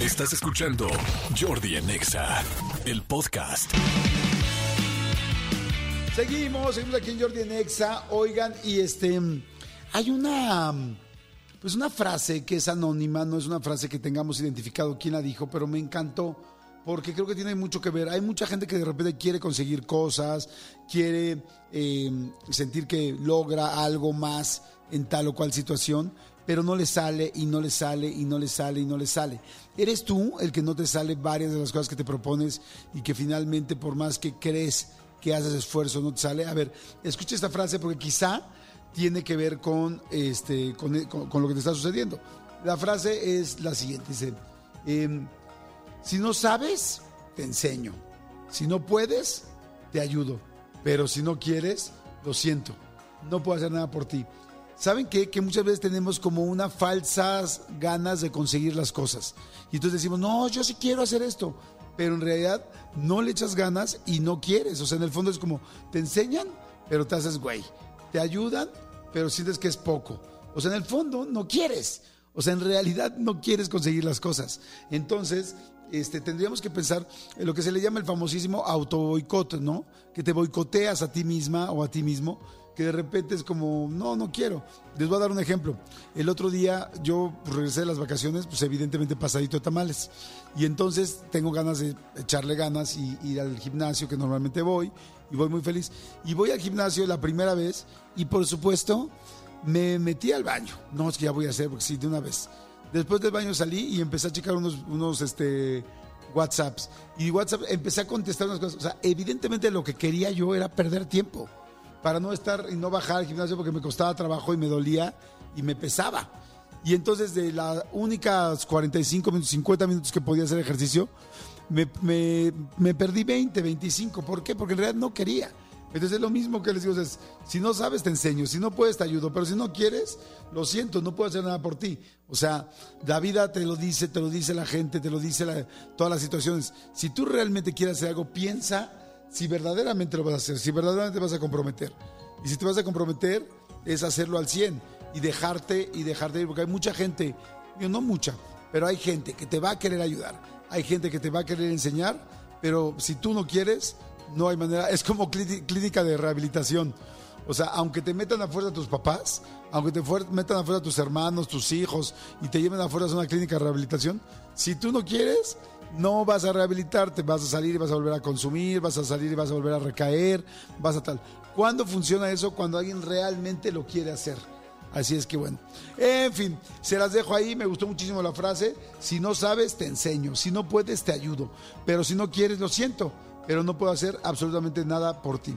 Estás escuchando Jordi Anexa, el podcast. Seguimos, seguimos aquí en Jordi en Exa. Oigan, y este, hay una, pues una frase que es anónima, no es una frase que tengamos identificado quién la dijo, pero me encantó porque creo que tiene mucho que ver. Hay mucha gente que de repente quiere conseguir cosas, quiere eh, sentir que logra algo más en tal o cual situación, pero no le sale y no le sale y no le sale y no le sale. ¿Eres tú el que no te sale varias de las cosas que te propones y que finalmente por más que crees que haces esfuerzo no te sale? A ver, escucha esta frase porque quizá tiene que ver con, este, con, con lo que te está sucediendo. La frase es la siguiente, dice, em, si no sabes, te enseño. Si no puedes, te ayudo. Pero si no quieres, lo siento. No puedo hacer nada por ti. ¿Saben qué? Que muchas veces tenemos como una falsas ganas de conseguir las cosas. Y entonces decimos, no, yo sí quiero hacer esto. Pero en realidad no le echas ganas y no quieres. O sea, en el fondo es como, te enseñan, pero te haces güey. Te ayudan, pero sientes que es poco. O sea, en el fondo no quieres. O sea, en realidad no quieres conseguir las cosas. Entonces, este, tendríamos que pensar en lo que se le llama el famosísimo auto boicot, ¿no? Que te boicoteas a ti misma o a ti mismo que de repente es como, no, no quiero. Les voy a dar un ejemplo. El otro día yo regresé de las vacaciones, pues evidentemente pasadito de tamales. Y entonces tengo ganas de echarle ganas y ir al gimnasio que normalmente voy y voy muy feliz. Y voy al gimnasio la primera vez y por supuesto me metí al baño. No es que ya voy a hacer, porque sí, de una vez. Después del baño salí y empecé a checar unos, unos este, WhatsApps. Y WhatsApp empecé a contestar unas cosas. O sea, evidentemente lo que quería yo era perder tiempo para no estar y no bajar al gimnasio porque me costaba trabajo y me dolía y me pesaba. Y entonces de las únicas 45 minutos, 50 minutos que podía hacer ejercicio, me, me, perdí 20, 25. ¿Por qué? Porque en realidad no quería. Entonces es lo mismo que les digo, es, si no sabes te enseño, si no puedes te ayudo, pero si no quieres, lo siento, no puedo hacer nada por ti. O sea, la vida te lo dice, te lo dice la gente, te lo dice todas las situaciones. Si tú realmente quieres hacer algo, piensa si verdaderamente lo vas a hacer, si verdaderamente vas a comprometer. Y si te vas a comprometer, es hacerlo al 100 y dejarte y dejarte ir, porque hay mucha gente, no mucha, pero hay gente que te va a querer ayudar, hay gente que te va a querer enseñar, pero si tú no quieres, no hay manera, es como clínica de rehabilitación. O sea, aunque te metan a fuerza tus papás, aunque te metan a fuerza tus hermanos, tus hijos y te lleven a fuerza a una clínica de rehabilitación, si tú no quieres, no vas a rehabilitarte, vas a salir y vas a volver a consumir, vas a salir y vas a volver a recaer, vas a tal. ¿Cuándo funciona eso? Cuando alguien realmente lo quiere hacer. Así es que bueno. En fin, se las dejo ahí. Me gustó muchísimo la frase. Si no sabes, te enseño. Si no puedes, te ayudo. Pero si no quieres, lo siento. Pero no puedo hacer absolutamente nada por ti.